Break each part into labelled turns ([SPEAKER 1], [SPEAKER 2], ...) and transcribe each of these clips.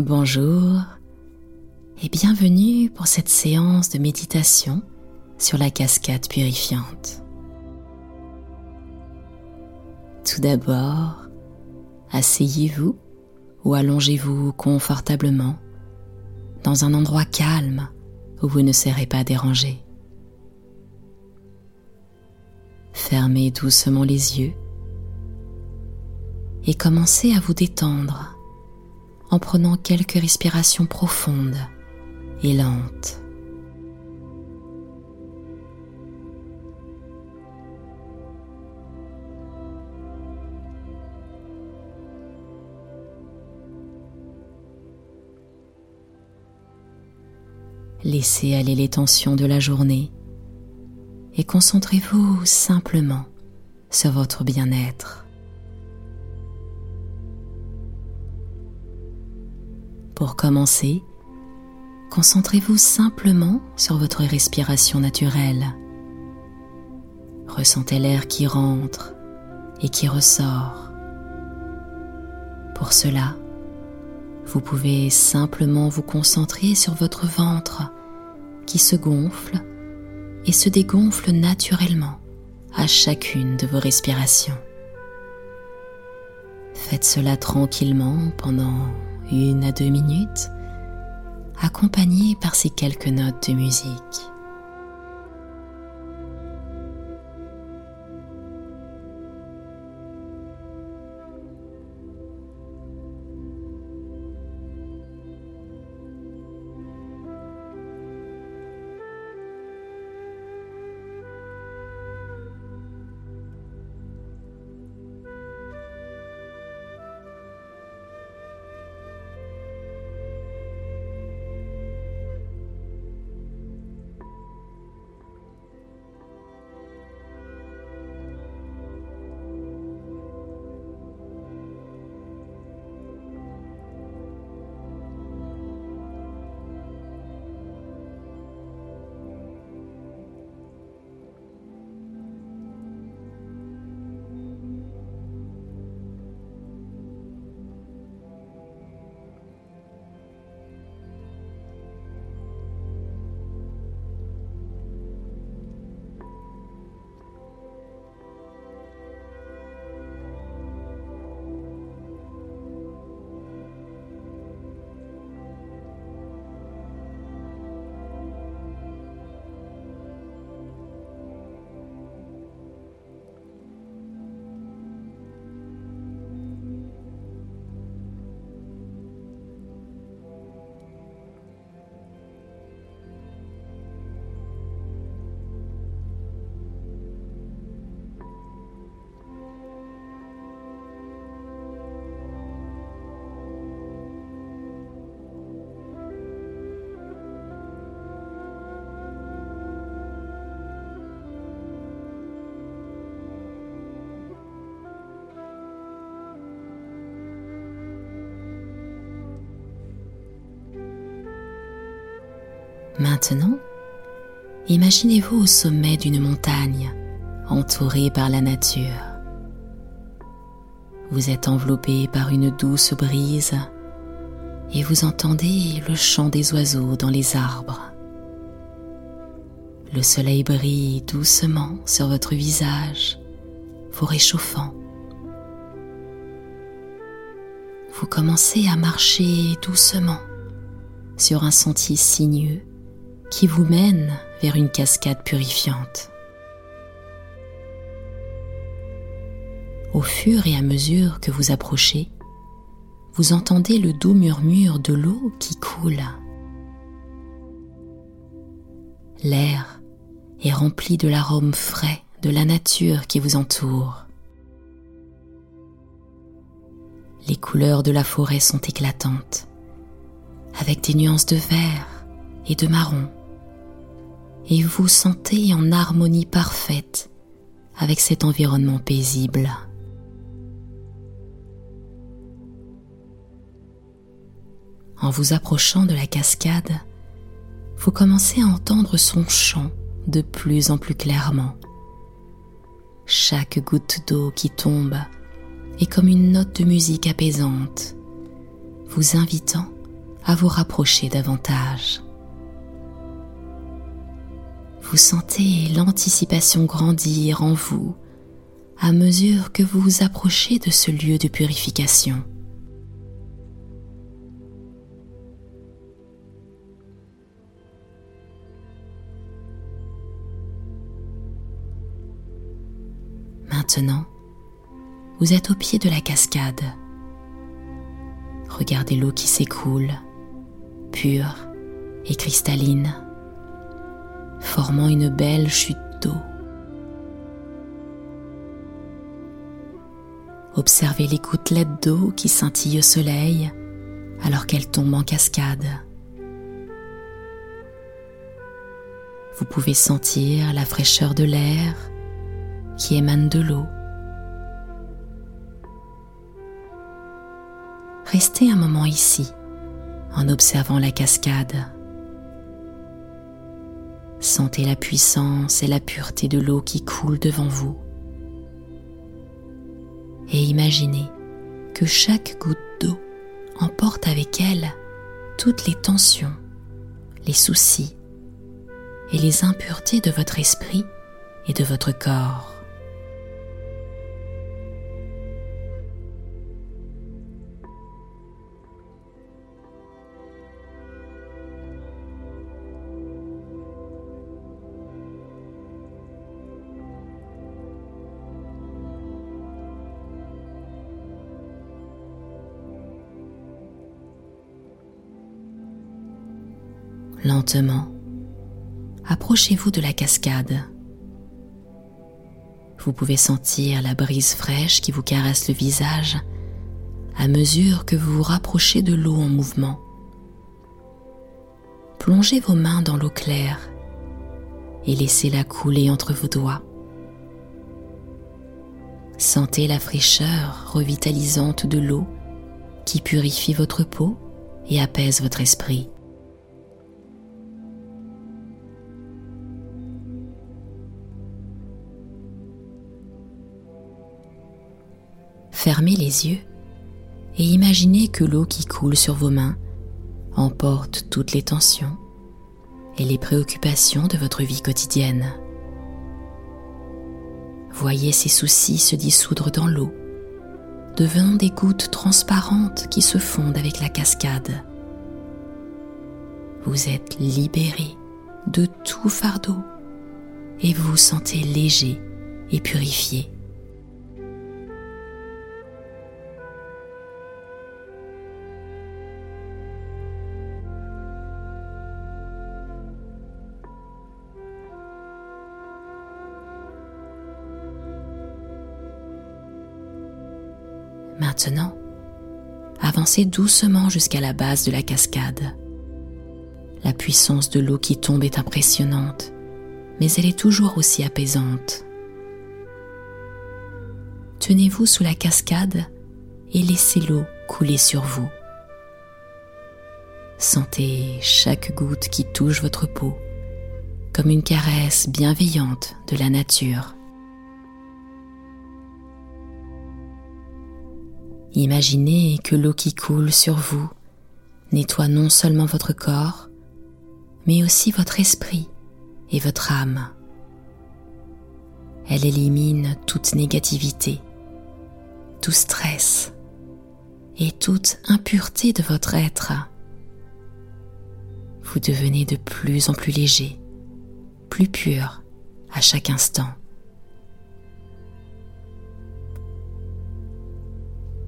[SPEAKER 1] Bonjour et bienvenue pour cette séance de méditation sur la cascade purifiante. Tout d'abord, asseyez-vous ou allongez-vous confortablement dans un endroit calme où vous ne serez pas dérangé. Fermez doucement les yeux et commencez à vous détendre en prenant quelques respirations profondes et lentes. Laissez aller les tensions de la journée et concentrez-vous simplement sur votre bien-être. Pour commencer, concentrez-vous simplement sur votre respiration naturelle. Ressentez l'air qui rentre et qui ressort. Pour cela, vous pouvez simplement vous concentrer sur votre ventre qui se gonfle et se dégonfle naturellement à chacune de vos respirations. Faites cela tranquillement pendant une à deux minutes, accompagné par ces quelques notes de musique. Maintenant, imaginez-vous au sommet d'une montagne, entourée par la nature. Vous êtes enveloppé par une douce brise et vous entendez le chant des oiseaux dans les arbres. Le soleil brille doucement sur votre visage, vous réchauffant. Vous commencez à marcher doucement sur un sentier sinueux qui vous mène vers une cascade purifiante. Au fur et à mesure que vous approchez, vous entendez le doux murmure de l'eau qui coule. L'air est rempli de l'arôme frais de la nature qui vous entoure. Les couleurs de la forêt sont éclatantes, avec des nuances de vert et de marron et vous sentez en harmonie parfaite avec cet environnement paisible. En vous approchant de la cascade, vous commencez à entendre son chant de plus en plus clairement. Chaque goutte d'eau qui tombe est comme une note de musique apaisante, vous invitant à vous rapprocher davantage. Vous sentez l'anticipation grandir en vous à mesure que vous vous approchez de ce lieu de purification. Maintenant, vous êtes au pied de la cascade. Regardez l'eau qui s'écoule, pure et cristalline, formant une belle chute d'eau. Observez les gouttelettes d'eau qui scintillent au soleil alors qu'elles tombent en cascade. Vous pouvez sentir la fraîcheur de l'air qui émane de l'eau. Restez un moment ici en observant la cascade. Sentez la puissance et la pureté de l'eau qui coule devant vous. Et imaginez que chaque goutte d'eau emporte avec elle toutes les tensions, les soucis et les impuretés de votre esprit et de votre corps. Lentement, approchez-vous de la cascade. Vous pouvez sentir la brise fraîche qui vous caresse le visage à mesure que vous vous rapprochez de l'eau en mouvement. Plongez vos mains dans l'eau claire et laissez-la couler entre vos doigts. Sentez la fraîcheur revitalisante de l'eau qui purifie votre peau et apaise votre esprit. Fermez les yeux et imaginez que l'eau qui coule sur vos mains emporte toutes les tensions et les préoccupations de votre vie quotidienne. Voyez ces soucis se dissoudre dans l'eau, devenant des gouttes transparentes qui se fondent avec la cascade. Vous êtes libéré de tout fardeau et vous vous sentez léger et purifié. Maintenant, avancez doucement jusqu'à la base de la cascade. La puissance de l'eau qui tombe est impressionnante, mais elle est toujours aussi apaisante. Tenez-vous sous la cascade et laissez l'eau couler sur vous. Sentez chaque goutte qui touche votre peau comme une caresse bienveillante de la nature. Imaginez que l'eau qui coule sur vous nettoie non seulement votre corps, mais aussi votre esprit et votre âme. Elle élimine toute négativité, tout stress et toute impureté de votre être. Vous devenez de plus en plus léger, plus pur à chaque instant.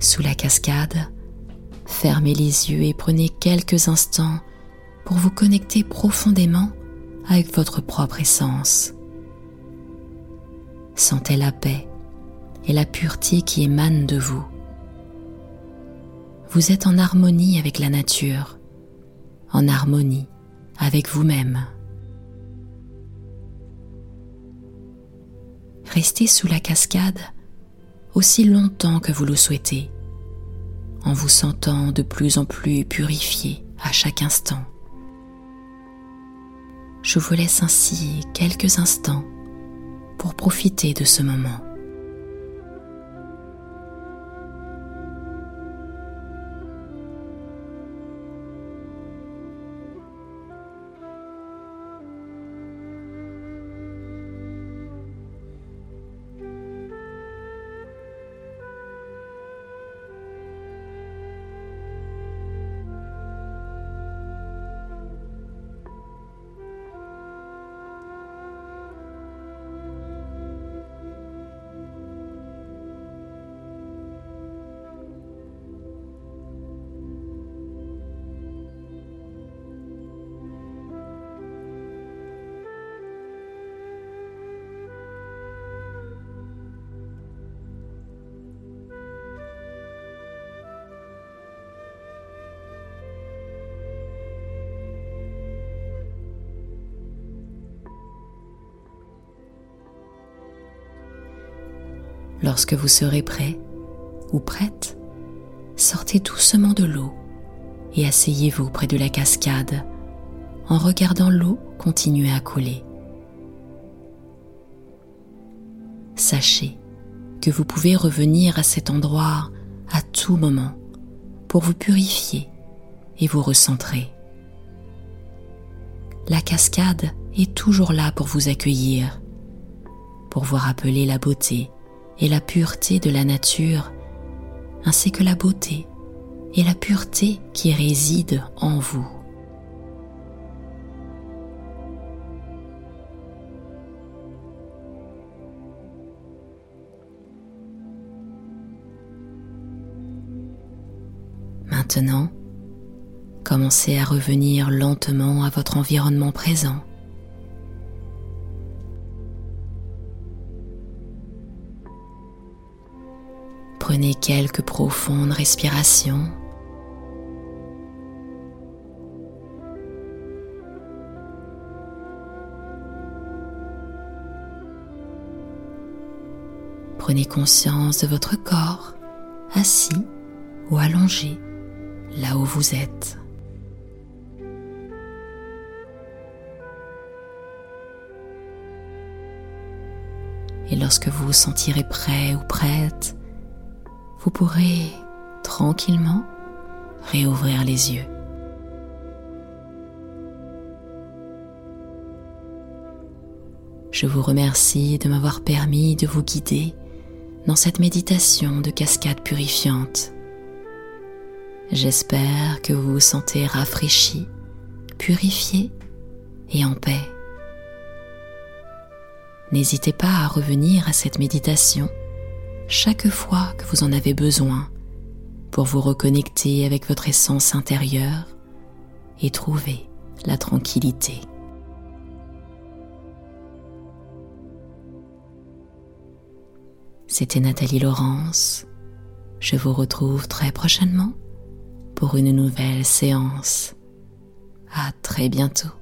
[SPEAKER 1] Sous la cascade, fermez les yeux et prenez quelques instants pour vous connecter profondément avec votre propre essence. Sentez la paix et la pureté qui émanent de vous. Vous êtes en harmonie avec la nature, en harmonie avec vous-même. Restez sous la cascade aussi longtemps que vous le souhaitez, en vous sentant de plus en plus purifié à chaque instant. Je vous laisse ainsi quelques instants pour profiter de ce moment. Lorsque vous serez prêt ou prête, sortez doucement de l'eau et asseyez-vous près de la cascade en regardant l'eau continuer à couler. Sachez que vous pouvez revenir à cet endroit à tout moment pour vous purifier et vous recentrer. La cascade est toujours là pour vous accueillir, pour vous rappeler la beauté et la pureté de la nature, ainsi que la beauté et la pureté qui résident en vous. Maintenant, commencez à revenir lentement à votre environnement présent. Prenez quelques profondes respirations. Prenez conscience de votre corps, assis ou allongé là où vous êtes. Et lorsque vous vous sentirez prêt ou prête, vous pourrez tranquillement réouvrir les yeux. Je vous remercie de m'avoir permis de vous guider dans cette méditation de cascade purifiante. J'espère que vous vous sentez rafraîchi, purifié et en paix. N'hésitez pas à revenir à cette méditation chaque fois que vous en avez besoin pour vous reconnecter avec votre essence intérieure et trouver la tranquillité. C'était Nathalie Laurence. Je vous retrouve très prochainement pour une nouvelle séance. À très bientôt.